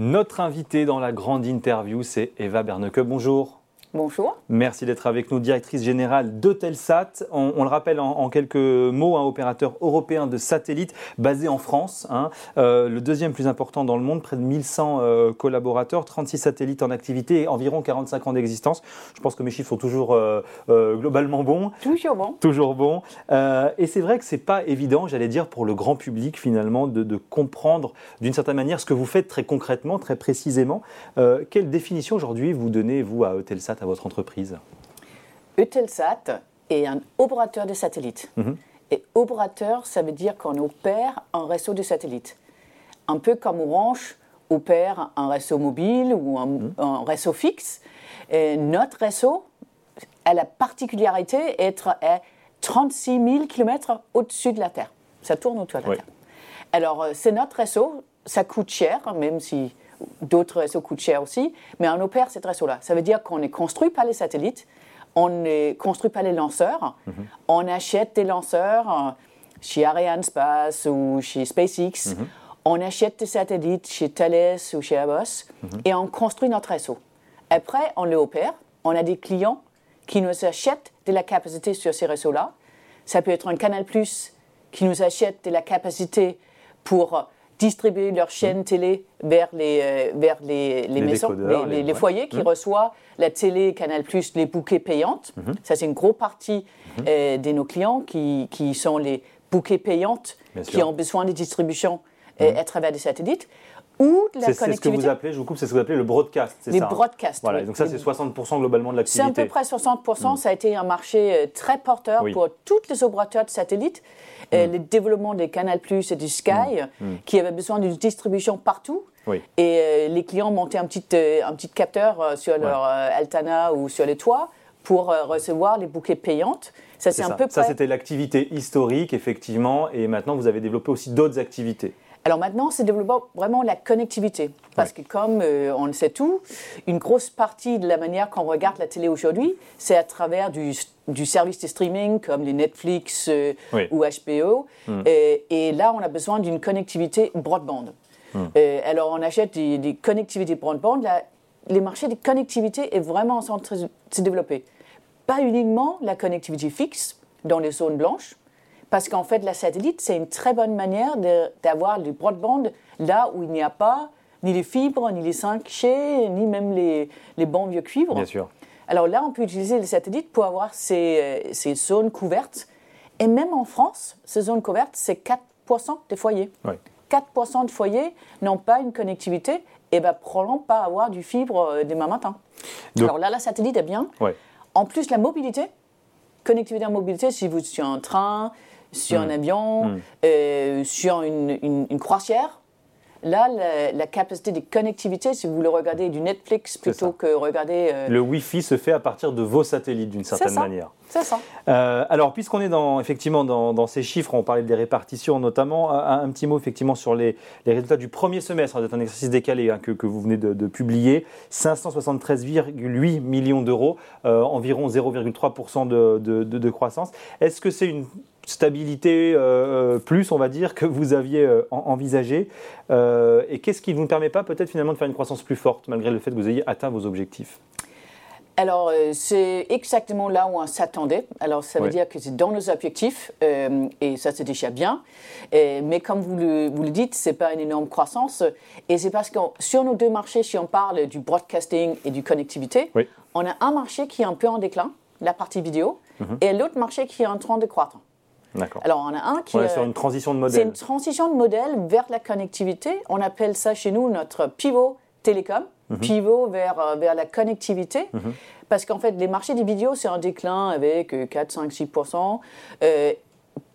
Notre invité dans la grande interview, c'est Eva Berneke. Bonjour. Bonjour. Merci d'être avec nous, directrice générale d'Eutelsat. On, on, le rappelle en, quelques mots, un opérateur européen de satellites basé en France, hein. euh, le deuxième plus important dans le monde, près de 1100 euh, collaborateurs, 36 satellites en activité et environ 45 ans d'existence. Je pense que mes chiffres sont toujours euh, globalement bons. Toujours bon. Toujours bon. et c'est vrai que c'est pas évident, j'allais dire, pour le grand public finalement, de, de comprendre d'une certaine manière ce que vous faites très concrètement, très précisément. quelle définition aujourd'hui vous donnez, vous, à Eutelsat à votre entreprise Eutelsat est un opérateur de satellites. Mhm. Et opérateur, ça veut dire qu'on opère un réseau de satellites. Un peu comme Orange opère un réseau mobile ou un, mhm. réseau fixe. Et notre réseau a la particularité d'être à 36 000 km au-dessus de la Terre. Ça tourne autour de la Terre. Alors, euh, c'est notre réseau. Ça coûte cher, même si D'autres réseaux coûtent cher aussi, mais on opère ces réseaux-là. Ça veut dire qu'on est construit par les satellites, on est construit par les lanceurs, mhm. on achète des lanceurs euh, chez Arianespace ou chez SpaceX, mhm. on achète des satellites chez Thales ou chez Airbus mhm. et on construit notre réseau. Après, on les opère, on a des clients qui nous achètent de la capacité sur ces réseaux-là. Ça peut être un Canal Plus qui nous achète de la capacité pour distribuer leur chaîne télé vers les, euh, vers les, les, maisons, les, foyers qui mmh. reçoivent la télé Canal Plus, les bouquets payantes. Mmh. Ça, c'est une grosse partie mmh. euh, de nos clients qui, qui, sont les bouquets payantes, qui ont besoin de distribution euh, à travers des satellites. Ou la connectivité. C'est ce que vous appelez, je vous coupe, c'est ce que vous appelez le broadcast, c'est ça Les hein broadcasts. Voilà, donc ça, c'est 60% globalement de l'activité. C'est à peu près 60%. Ça a été un marché très porteur pour tous les opérateurs de satellites. Euh, mm. le développement des Canal Plus et du Sky, mm. Mm. qui avaient besoin d'une distribution partout. Et euh, les clients montaient un petit, euh, un petit capteur sur leur Altana ou sur les toits pour recevoir les bouquets payantes. Ça, c'est un peu Ça, c'était l'activité historique, effectivement, et maintenant, vous avez développé aussi d'autres activités. Alors maintenant, c'est développer vraiment la connectivité. Parce que comme on le sait tout, une grosse partie de la manière qu'on regarde la télé aujourd'hui, c'est à travers du du service de streaming comme les Netflix euh, ou HBO. Hmm. Et, là, on a besoin d'une connectivité broadband. Hmm. alors, on achète des, connectivités broadband. les marchés de connectivité est vraiment en train de se développer. Pas uniquement la connectivité fixe dans les zones blanches, parce qu'en fait, la satellite, c'est une très bonne manière d'avoir du broadband là où il n'y a pas ni les fibres, ni les 5G, ni même les, les bons vieux cuivres. Bien sûr. Alors là, on peut utiliser les satellites pour avoir ces, euh, zones couvertes. Et même en France, ces zones couvertes, c'est 4% des foyers. 4% de foyers n'ont pas une connectivité et va probablement pas avoir du fibre euh, demain matin. Alors là, la satellite est bien. En plus, la mobilité, connectivité en mobilité, si vous êtes un train, sur un hmm. avion, hmm. Euh, sur une, une croisière, Là, la, capacité de connectivité, si vous voulez regarder du Netflix plutôt que regarder... Euh, le Wi-Fi se fait à partir de vos satellites d'une certaine manière. C'est ça. Euh, alors, puisqu'on est dans, effectivement dans, ces chiffres, on parlait des répartitions notamment, un, petit mot effectivement sur les, résultats du premier semestre, c'est un exercice décalé hein, que, vous venez de, publier, 573,8 millions d'euros, euh, environ 0,3% de, de, croissance. Est-ce que c'est une stabilité euh, plus, on va dire, que vous aviez euh, envisagé euh, Et qu'est-ce qui ne vous permet pas peut-être finalement de faire une croissance plus forte, malgré le fait que vous ayez atteint vos objectifs? Alors, c'est exactement là où on s'attendait. Alors, ça veut dire que c'est dans nos objectifs, et ça, c'est déjà bien. mais comme vous le, vous le dites, ce n'est pas une énorme croissance. Et c'est parce que sur nos deux marchés, si on parle du broadcasting et du connectivité, on a un marché qui est un peu en déclin, la partie vidéo, mhm. et l'autre marché qui est en train de croître. Alors, on a un qui. est sur une transition de modèle. C'est une transition de modèle vers la connectivité. On appelle ça chez nous notre pivot télécom, mhm. pivot vers, euh, vers la connectivité. Mhm. Parce qu'en fait, les marchés des vidéos, c'est un déclin avec 4, 5, 6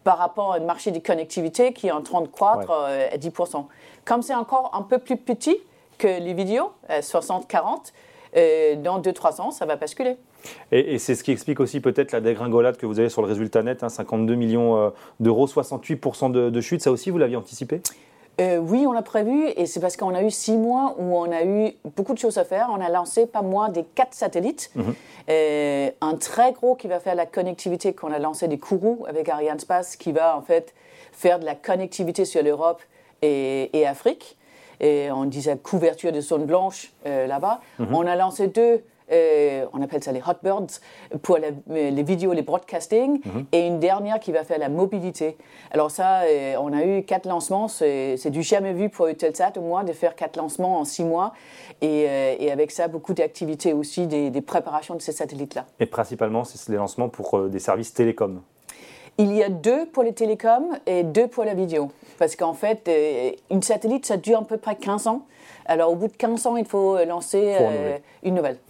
par rapport au marché des connectivités qui est en train de croître euh, à 10% Comme c'est encore un peu plus petit que les vidéos, 60-40, euh, dans 2-3 ans, ça va basculer. Et, c'est ce qui explique aussi peut-être la dégringolade que vous avez sur le résultat net, 52 hein, millions euh, d'euros, 68% de, chute. Ça aussi, vous l'aviez anticipé? Euh, oui, on l'a prévu et c'est parce qu'on a eu six mois où on a eu beaucoup de choses à faire. On a lancé pas moins des quatre satellites. Mhm. Euh, un très gros qui va faire la connectivité qu'on a lancé des Kourou avec Arianespace qui va en fait faire de la connectivité sur l'Europe et, et, Afrique. et on disait couverture de zone blanche là-bas. Mhm. On a lancé deux euh, on appelle ça les hotbirds, pour les vidéos, les broadcasting, mhm. et une dernière qui va faire la mobilité. Alors ça, euh, on a eu quatre lancements, c'est du jamais vu pour Eutelsat au moins de faire quatre lancements en six mois, et, euh, avec ça, beaucoup d'activités aussi, des, préparations de ces satellites-là. Et principalement, c'est des lancements pour des services télécoms il y a deux pour les télécoms et deux pour la vidéo. Parce qu'en fait, une satellite, ça dure à peu près 15 ans. Alors, au bout de 15 ans, il faut euh, lancer euh, une nouvelle.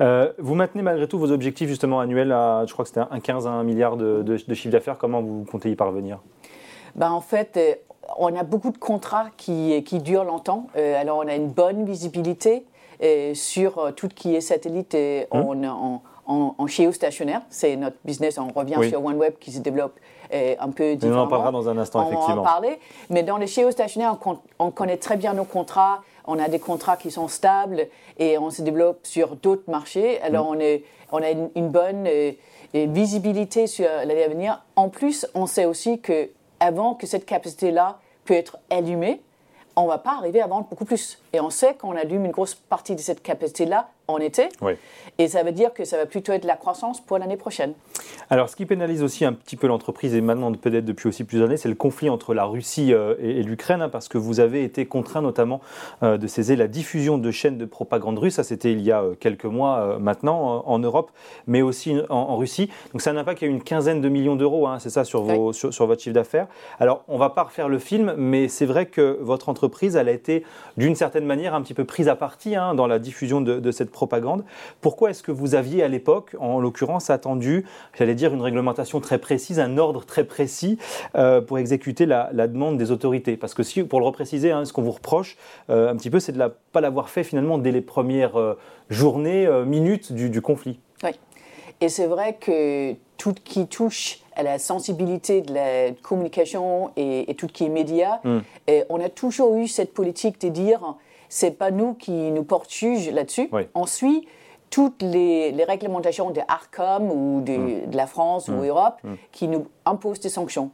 Euh, vous maintenez malgré tout vos objectifs justement annuels à, je crois que c'était un 15 à 1 milliard de, de, chiffre d'affaires. Comment vous comptez y parvenir? Ben, En fait, on a beaucoup de contrats qui, qui durent longtemps. alors, on a une bonne visibilité sur tout ce qui est satellite hum. en, en, en, géostationnaire. C'est notre business. On revient sur OneWeb qui se développe un peu différemment. On en parlera dans un instant, effectivement. On va en parler. Mais dans les géostationnaires, on, on connaît très bien nos contrats on a des contrats qui sont stables et on se développe sur d'autres marchés. Alors mm. on, on a une, bonne euh, visibilité sur l'année à venir. En plus, on sait aussi que avant que cette capacité-là peut être allumée, on ne va pas arriver à vendre beaucoup plus. Et on sait qu'on allume une grosse partie de cette capacité-là en été. Et ça veut dire que ça va plutôt être la croissance pour l'année prochaine. Alors, ce qui pénalise aussi un petit peu l'entreprise, et maintenant peut-être depuis aussi plusieurs années, c'est le conflit entre la Russie euh, et, l'Ukraine, hein, parce que vous avez été contraint notamment euh, de saisir la diffusion de chaînes de propagande russe. Ça, c'était il y a euh, quelques mois maintenant en Europe, mais aussi en, Russie. Donc, ça n'a pas qu'il y a une quinzaine de millions d'euros, hein, c'est ça, sur, vos, sur, votre chiffre d'affaires. Alors, on ne va pas refaire le film, mais c'est vrai que votre entreprise, elle a été d'une certaine manière un petit peu prise à partie hein, dans la diffusion de, de cette propagande. Pourquoi est-ce que vous aviez à l'époque, en l'occurrence, attendu, j'allais dire, une réglementation très précise, un ordre très précis euh, pour exécuter la, demande des autorités? Parce que si, pour le repréciser, hein, ce qu'on vous reproche un petit peu, c'est de ne pas l'avoir fait finalement dès les premières euh, journées, euh, minutes du, conflit. Oui. Et c'est vrai que tout qui touche à la sensibilité de la communication et, tout ce qui est média, hmm. on a toujours eu cette politique de dire c'est pas nous qui nous porte juge là-dessus. On suit toutes les, réglementations de ARCOM ou de, mm. la France ou mm. Europe mm. qui nous imposent des sanctions.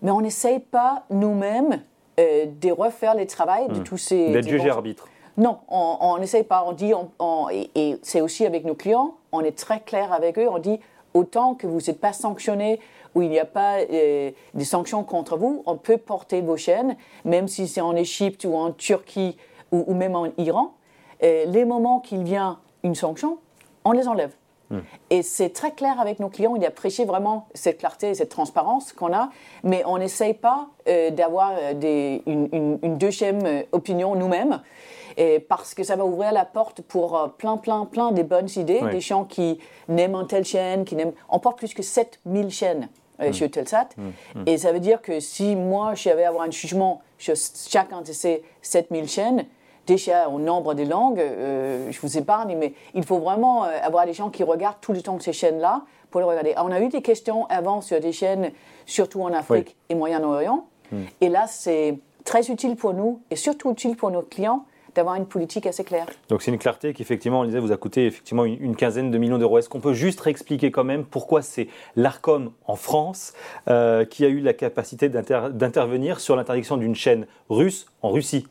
Mais on n'essaye pas nous-mêmes euh, de refaire le travail de tous ces... D'être juge arbitre. Non, on n'essaye pas. On dit, et, c'est aussi avec nos clients, on est très clair avec eux. On dit, autant que vous n'êtes pas sanctionné ou il n'y a pas euh, de sanctions contre vous, on peut porter vos chaînes, même si c'est en Égypte ou en Turquie ou, même en Iran, euh, les moments qu'il vient une sanction, on les enlève. Hmm. Et c'est très clair avec nos clients, il apprécie vraiment cette clarté et cette transparence qu'on a, mais on n'essaye pas euh, d'avoir euh, une, une, deuxième opinion nous-mêmes, parce que ça va ouvrir la porte pour plein, plein, plein des bonnes idées, des gens qui n'aiment un telle chaîne, qui n'aiment... On porte plus que 7000 chaînes hmm. chez Telsat, hmm. et ça veut dire que si moi, je vais avoir un jugement sur chacun de ces 7000 chaînes, déjà au nombre des langues, euh, je vous épargne, mais il faut vraiment euh, avoir des gens qui regardent tout le temps ces chaînes-là pour les regarder. On a eu des questions avant sur des chaînes, surtout en Afrique et Moyen-Orient. Hmm. Et là, c'est très utile pour nous et surtout utile pour nos clients d'avoir une politique assez claire. Donc c'est une clarté qui effectivement, on disait, vous a coûté effectivement une, quinzaine de millions d'euros. Est-ce qu'on peut juste réexpliquer quand même pourquoi c'est l'Arcom en France euh, qui a eu la capacité d'intervenir sur l'interdiction d'une chaîne russe en Russie?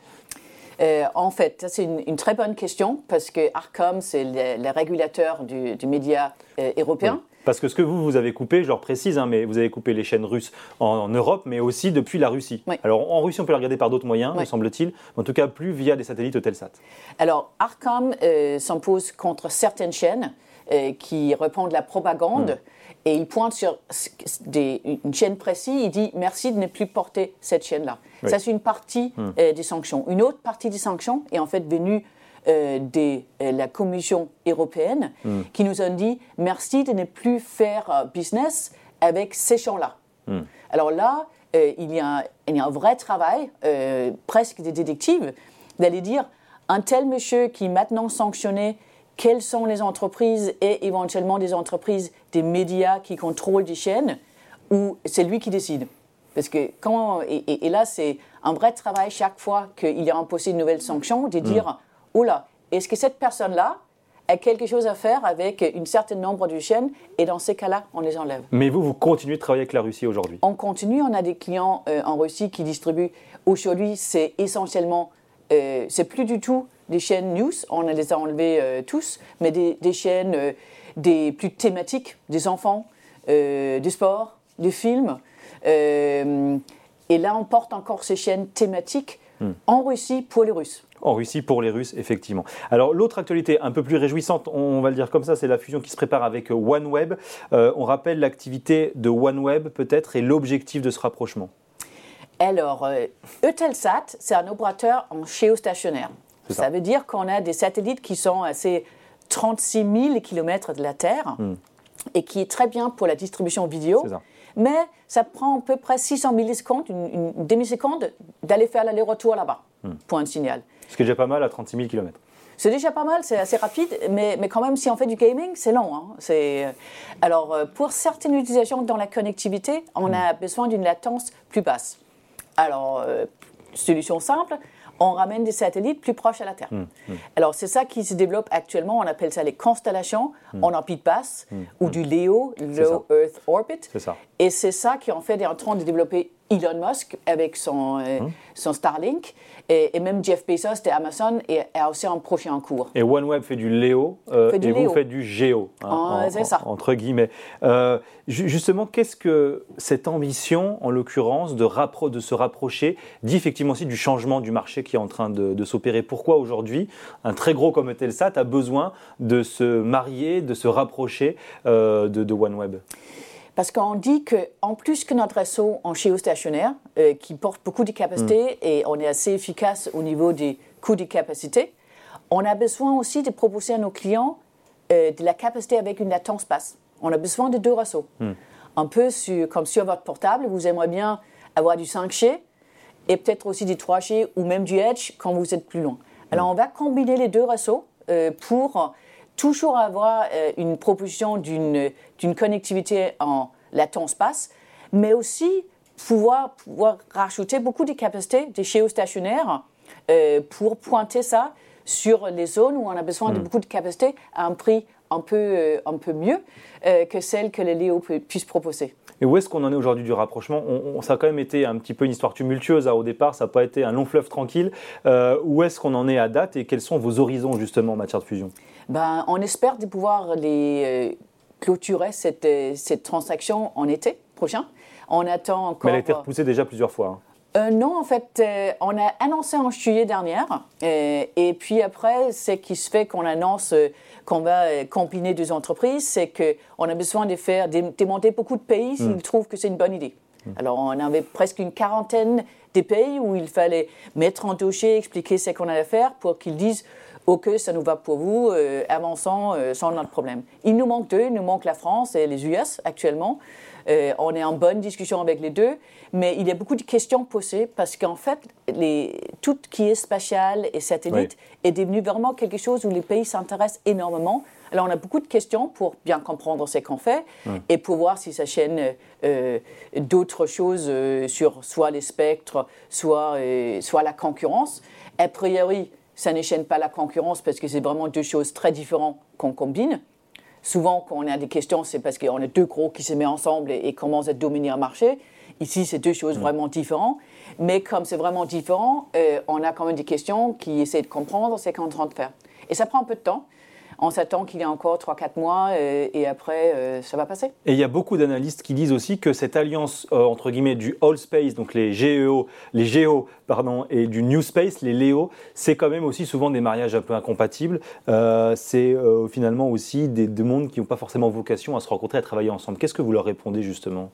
Euh, en fait, c'est une, très bonne question parce que ARCOM, c'est le, régulateur du, média euh, européen. Parce que ce que vous, vous avez coupé, je le précise, hein, mais vous avez coupé les chaînes russes en, Europe, mais aussi depuis la Russie. Alors en Russie, on peut la regarder par d'autres moyens, me semble-t-il, en tout cas plus via des satellites Eutelsat. Alors ARCOM euh, s'impose contre certaines chaînes qui répondent la propagande. Hmm et il pointe sur une chaîne précise, il dit merci de ne plus porter cette chaîne-là. Ça, c'est une partie hmm. euh, des sanctions. Une autre partie des sanctions est en fait venue euh, de euh, la Commission européenne hmm. qui nous a dit merci de ne plus faire business avec ces gens-là. Hmm. Alors là, il, y a, il, y a, un vrai travail, presque des détectives, d'aller dire un tel monsieur qui est maintenant sanctionné quelles sont les entreprises et éventuellement des entreprises, des médias qui contrôlent des chaînes, ou c'est lui qui décide. Parce que quand, et, là, c'est un vrai travail chaque fois qu'il y a imposé une nouvelle sanction, de dire, mm. oh là, est-ce que cette personne-là a quelque chose à faire avec un certain nombre de chaînes et dans ces cas-là, on les enlève? Mais vous, vous continuez de travailler avec la Russie aujourd'hui? On continue, on a des clients euh, en Russie qui distribuent. Aujourd'hui, c'est essentiellement euh, c'est plus du tout des chaînes news, on les a enlevées euh, tous, mais des, chaînes des plus thématiques, des enfants, du sport, des films. et là, on porte encore ces chaînes thématiques hmm. en Russie pour les Russes. En Russie pour les Russes, effectivement. Alors l'autre actualité un peu plus réjouissante, on va le dire comme ça, c'est la fusion qui se prépare avec OneWeb. on rappelle l'activité de OneWeb peut-être et l'objectif de ce rapprochement. Alors, euh, Eutelsat, c'est un opérateur en géostationnaire. Ça. ça. veut dire qu'on a des satellites qui sont à ces 36 000 km de la Terre hmm. et qui est très bien pour la distribution vidéo. Mais ça prend à peu près 600 millisecondes, une, demi-seconde, d'aller faire l'aller-retour là-bas hmm. pour un signal. Ce qui est déjà pas mal à 36 000 km. C'est déjà pas mal, c'est assez rapide, mais, mais, quand même, si on fait du gaming, c'est long. Hein. Euh, alors, euh, pour certaines utilisations dans la connectivité, on hmm. a besoin d'une latence plus basse. Alors, euh, solution simple, on ramène des satellites plus proches à la Terre. Hum, hum. Alors, c'est ça qui se développe actuellement. On appelle ça les constellations hum. en orbite basse ou du LEO, Low Earth Orbit. Ça. Et c'est ça qui en fait est en train de développer Elon Musk avec son, euh, son Starlink. Et, même Jeff Bezos de Amazon est, a aussi un projet en cours. Et OneWeb fait du Léo euh, et vous faites du Géo, hein, ah, ça. entre guillemets. Euh, justement, qu'est-ce que cette ambition, en l'occurrence, de, de se rapprocher, dit effectivement aussi du changement du marché qui est en train de, s'opérer? Pourquoi aujourd'hui, un très gros comme Telsat a besoin de se marier, de se rapprocher de, de OneWeb? Parce qu'on dit qu'en plus que notre réseau en géostationnaire, euh, qui porte beaucoup de capacités mm. et on est assez efficace au niveau des coûts de capacité, on a besoin aussi de proposer à nos clients euh, de la capacité avec une latence basse. On a besoin de deux réseaux. Mm. Un peu comme sur votre portable, vous aimeriez bien avoir du 5G et peut-être aussi du 3G ou même du Edge quand vous êtes plus loin. Alors mm. on va combiner les deux réseaux euh, pour toujours avoir euh, une proposition d'une connectivité en latence basse, mais aussi pouvoir, pouvoir rajouter beaucoup de capacités des géostationnaires euh, pour pointer ça sur les zones où on a besoin de hmm. beaucoup de capacités à un prix un peu, euh, un peu mieux que celle que les Léo puissent proposer. Et où est-ce qu'on en est aujourd'hui du rapprochement? On, Ça a quand même été un petit peu une histoire tumultueuse hein, au départ, ça n'a pas été un long fleuve tranquille. où est-ce qu'on en est à date et quels sont vos horizons justement en matière de fusion? Ben, on espère de pouvoir les, euh, clôturer cette, euh, cette, transaction en été prochain. On attend encore. Mais elle a été repoussée déjà plusieurs fois. Hein. Euh, non, en fait, on a annoncé en juillet dernier, et puis après, ce qui se fait qu'on annonce qu'on va combiner deux entreprises, c'est qu'on a besoin de faire démonter beaucoup de pays s'ils hmm. trouvent que c'est une bonne idée. Hmm. Alors, on avait presque une quarantaine de pays où il fallait mettre en dossier, expliquer ce qu'on allait faire pour qu'ils disent OK, ça nous va pour vous, euh, avançons euh, sans notre problème. Il nous manque deux, il nous manque la France et les US actuellement. Euh, on est en bonne discussion avec les deux, mais il y a beaucoup de questions posées parce qu'en fait, les, tout qui est spatial et satellite est devenu vraiment quelque chose où les pays s'intéressent énormément. Alors, on a beaucoup de questions pour bien comprendre ce qu'on fait et pour voir si ça chaîne d'autres choses sur soit les spectres, soit, soit la concurrence. A priori, ça n'échaîne pas la concurrence parce que c'est vraiment deux choses très différentes qu'on combine. Souvent, quand on a des questions, c'est parce qu'on a deux gros qui se mettent ensemble et, commencent à dominer un marché. Ici, c'est deux choses vraiment différentes. Mais comme c'est vraiment différent, euh, on a quand même des questions qui essaient de comprendre ce qu'on est en train de faire. Et ça prend un peu de temps on s'attend qu'il y ait encore 3-4 mois euh, et, après, euh, ça va passer. Et il y a beaucoup d'analystes qui disent aussi que cette alliance, euh, entre guillemets, du All Space, donc les GEO, les Géo, pardon, et du New Space, les Léo, c'est quand même aussi souvent des mariages un peu incompatibles. c'est finalement aussi des deux mondes qui n'ont pas forcément vocation à se rencontrer, à travailler ensemble. Qu'est-ce que vous leur répondez justement?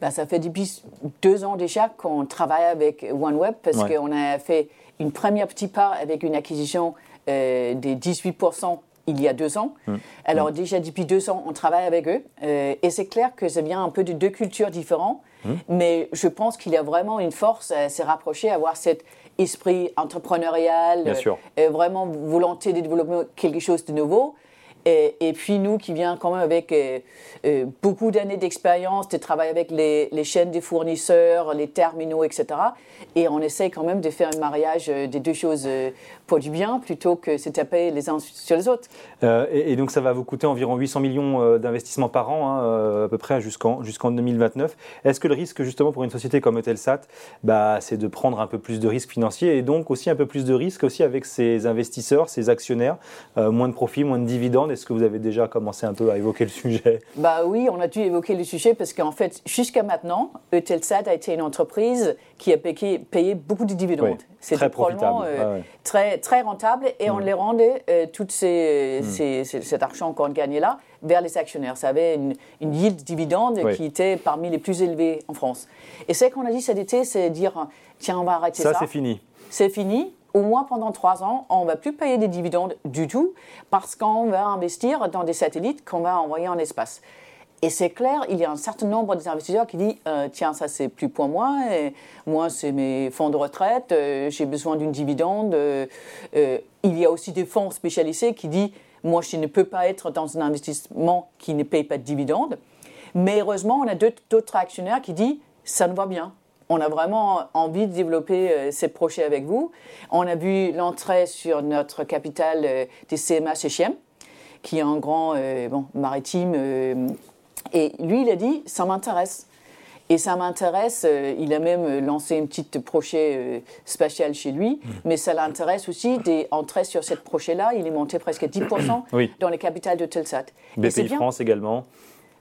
Ben, ça fait depuis deux ans déjà qu'on travaille avec OneWeb parce qu'on a fait une première petite part avec une acquisition des 18% il y a deux ans. Hum. Alors hum. déjà depuis deux ans, on travaille avec eux. Euh, et c'est clair que ça vient un peu de deux cultures différentes. Hum. Mais je pense qu'il y a vraiment une force à se rapprocher, à avoir cet esprit entrepreneurial, Bien sûr. Euh, vraiment volonté de développer quelque chose de nouveau. Et, puis nous qui vient quand même avec euh, euh, beaucoup d'années d'expérience, de travailler avec les, chaînes des fournisseurs, les terminaux, etc. Et on essaie quand même de faire un mariage euh, des deux choses pour du bien plutôt que se taper les uns sur les autres. Et, donc ça va vous coûter environ 800 millions d'investissements par an, hein, à peu près jusqu'en jusqu'en 2029. Est-ce que le risque justement pour une société comme Eutelsat, bah, c'est de prendre un peu plus de risques financiers et donc aussi un peu plus de risques aussi avec ses investisseurs, ses actionnaires, moins de profits, moins de dividendes est-ce que vous avez déjà commencé un peu à évoquer le sujet? Bah oui, on a dû évoquer le sujet parce qu'en fait, jusqu'à maintenant, Eutelsat a été une entreprise qui a payé, beaucoup de dividendes. C'est très profitable. Euh, très, très rentable et on mm. les rendait euh, tout mm. cet argent qu'on gagnait là vers les actionnaires. Ça avait une, yield dividende qui était parmi les plus élevées en France. Et ce qu'on a dit cet été, c'est dire tiens, on va arrêter ça. Ça, c'est fini. C'est fini au moins pendant trois ans, on ne va plus payer des dividendes du tout parce qu'on va investir dans des satellites qu'on va envoyer en espace. Et c'est clair, il y a un certain nombre d'investisseurs qui disent euh, Tiens, ça c'est plus pour moi, et moi c'est mes fonds de retraite, euh, j'ai besoin d'une dividende. Euh, il y a aussi des fonds spécialisés qui disent Moi je ne peux pas être dans un investissement qui ne paye pas de dividendes. Mais heureusement, on a d'autres actionnaires qui disent Ça nous va bien, on a vraiment envie de développer euh, ces projets avec vous. On a vu l'entrée sur notre capital euh, des CMA Sechem, qui est un grand euh, bon, maritime. et lui, il a dit, ça m'intéresse. Et ça m'intéresse, il a même lancé un petit projet spatial chez lui, mmh. mais ça l'intéresse aussi d'entrer sur ce projet-là. Il est monté presque 10% dans les capitales de Telsat. BPI France également.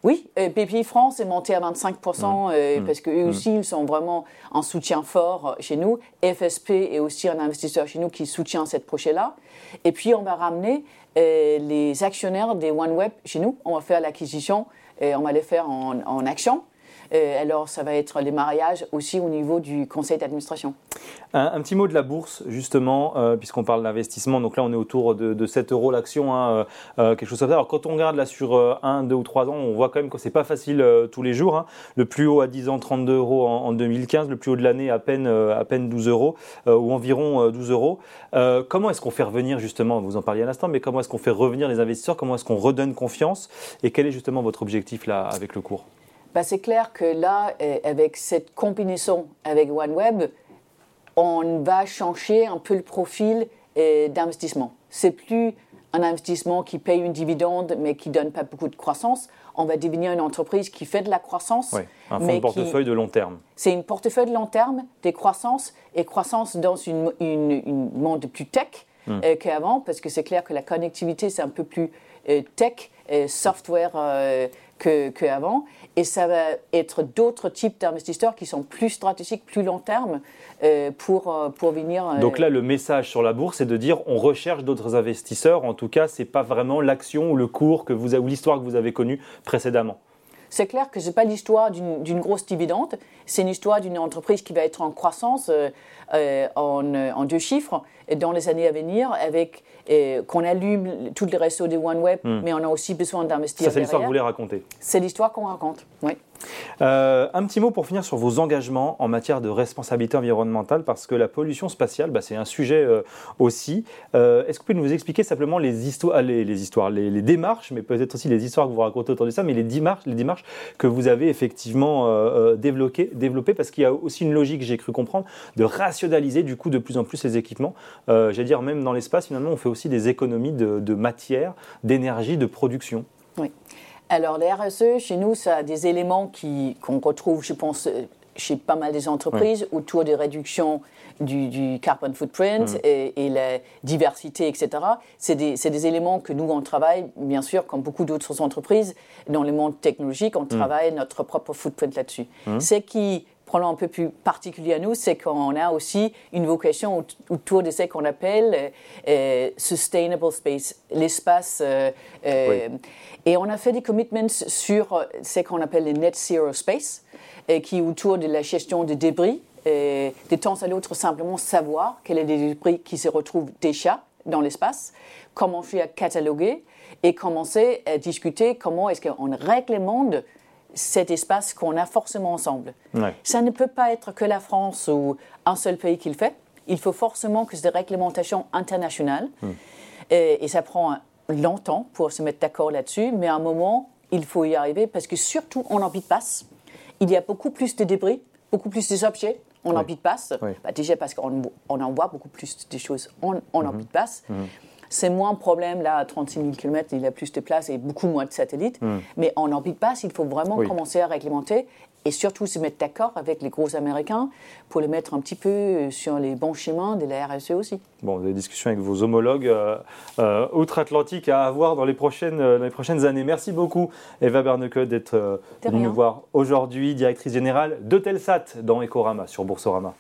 Oui, BPI France est monté à 25% euh, mmh. parce qu'eux mmh. aussi, ils sont vraiment en soutien fort euh, chez nous. FSP est aussi un investisseur chez nous qui soutient cette projet-là. Et puis, on va ramener euh, les actionnaires des OneWeb chez nous. On va faire l'acquisition et on va les faire en, en action. Euh, alors, ça va être les mariages aussi au niveau du conseil d'administration. Un, petit mot de la bourse, justement, euh, puisqu'on parle d'investissement. Donc là, on est autour de, 7 euros l'action, hein, euh, quelque chose comme ça. Alors, quand on regarde là sur 1, 2 ou 3 ans, on voit quand même que c'est pas facile tous les jours. Hein. Le plus haut à 10 ans, 32 euros en, 2015. Le plus haut de l'année, à peine, à peine 12 euros, ou environ 12 euros. comment est-ce qu'on fait revenir, justement, vous en parliez à l'instant, mais comment est-ce qu'on fait revenir les investisseurs? Comment est-ce qu'on redonne confiance? Et quel est justement votre objectif là avec le cours? Bah, c'est clair que là, euh, avec cette combinaison avec OneWeb, on va changer un peu le profil euh, d'investissement. C'est plus un investissement qui paye une dividende mais qui donne pas beaucoup de croissance. On va devenir une entreprise qui fait de la croissance. Oui, un fonds de portefeuille de long terme. C'est une portefeuille de long terme, des croissances et croissance dans une, une, monde plus tech hmm. euh, qu'avant parce que c'est clair que la connectivité c'est un peu plus tech, et software qu'avant. Et ça va être d'autres types d'investisseurs qui sont plus stratégiques, plus long terme euh, pour, euh, pour venir. Euh, Donc là, le message sur la bourse, c'est de dire on recherche d'autres investisseurs. En tout cas, ce n'est pas vraiment l'action ou le cours que vous, ou l'histoire que vous avez connue précédemment. C'est clair que ce n'est pas l'histoire d'une grosse dividende, c'est une histoire d'une entreprise qui va être en croissance en, en, deux chiffres dans les années à venir avec qu'on allume tous les réseaux de OneWeb, hmm. mais on a aussi besoin d'investir. Ça, c'est l'histoire que vous voulez raconter. C'est l'histoire qu'on raconte, oui. Euh, un petit mot pour finir sur vos engagements en matière de responsabilité environnementale, parce que la pollution spatiale, bah, c'est un sujet euh, aussi. Euh, est-ce que vous pouvez nous expliquer simplement les histoires, les, histoires, les, démarches, mais peut-être aussi les histoires que vous racontez autour de ça, mais les démarches, les démarches que vous avez effectivement développées, développées, parce qu'il y a aussi une logique, j'ai cru comprendre, de rationaliser du coup de plus en plus les équipements. J'allais dire, même dans l'espace, finalement, on fait aussi des économies de, de matière, d'énergie, de production. Oui. Alors, les RSE, chez nous, ça a des éléments qu'on retrouve, je pense, chez pas mal des entreprises autour des réductions du, carbon footprint mm. et, la diversité, etc. C'est des, des, éléments que nous, on travaille, bien sûr, comme beaucoup d'autres entreprises, dans le monde technologique, on mm. travaille notre propre footprint là-dessus. Mm. Ce qui un peu plus particulier à nous, c'est qu'on a aussi une vocation autour de ce qu'on appelle euh, euh, sustainable space, l'espace. Euh, et on a fait des commitments sur ce qu'on appelle les net zero space, qui est autour de la gestion des débris. de temps à l'autre, simplement savoir quels sont les débris qui se retrouvent déjà dans l'espace, comment faire cataloguer et commencer à discuter comment est-ce qu'on réglemente cet espace qu'on a forcément ensemble. Ça ne peut pas être que la France ou un seul pays qui le fait. Il faut forcément que c'est des réglementations internationales. Hmm. Et, ça prend longtemps pour se mettre d'accord là-dessus, mais à un moment, il faut y arriver parce que surtout en orbite basse, il y a beaucoup plus de débris, beaucoup plus d'objets en orbite basse. Bah, déjà parce qu'on on en voit beaucoup plus de choses en, en orbite basse. Mhm. C'est moins un problème, là, à 36 000 km, il y a plus de place et beaucoup moins de satellites. Hmm. Mais en orbite basse, il faut vraiment commencer à réglementer et surtout se mettre d'accord avec les gros Américains pour les mettre un petit peu sur les bons chemins de la RSE aussi. Bon, des discussions avec vos homologues euh, euh, outre-Atlantique à avoir dans les, prochaines, euh, les prochaines années. Merci beaucoup, Eva Berneke, d'être venue nous voir aujourd'hui, directrice générale de Telsat dans Ecorama sur Boursorama.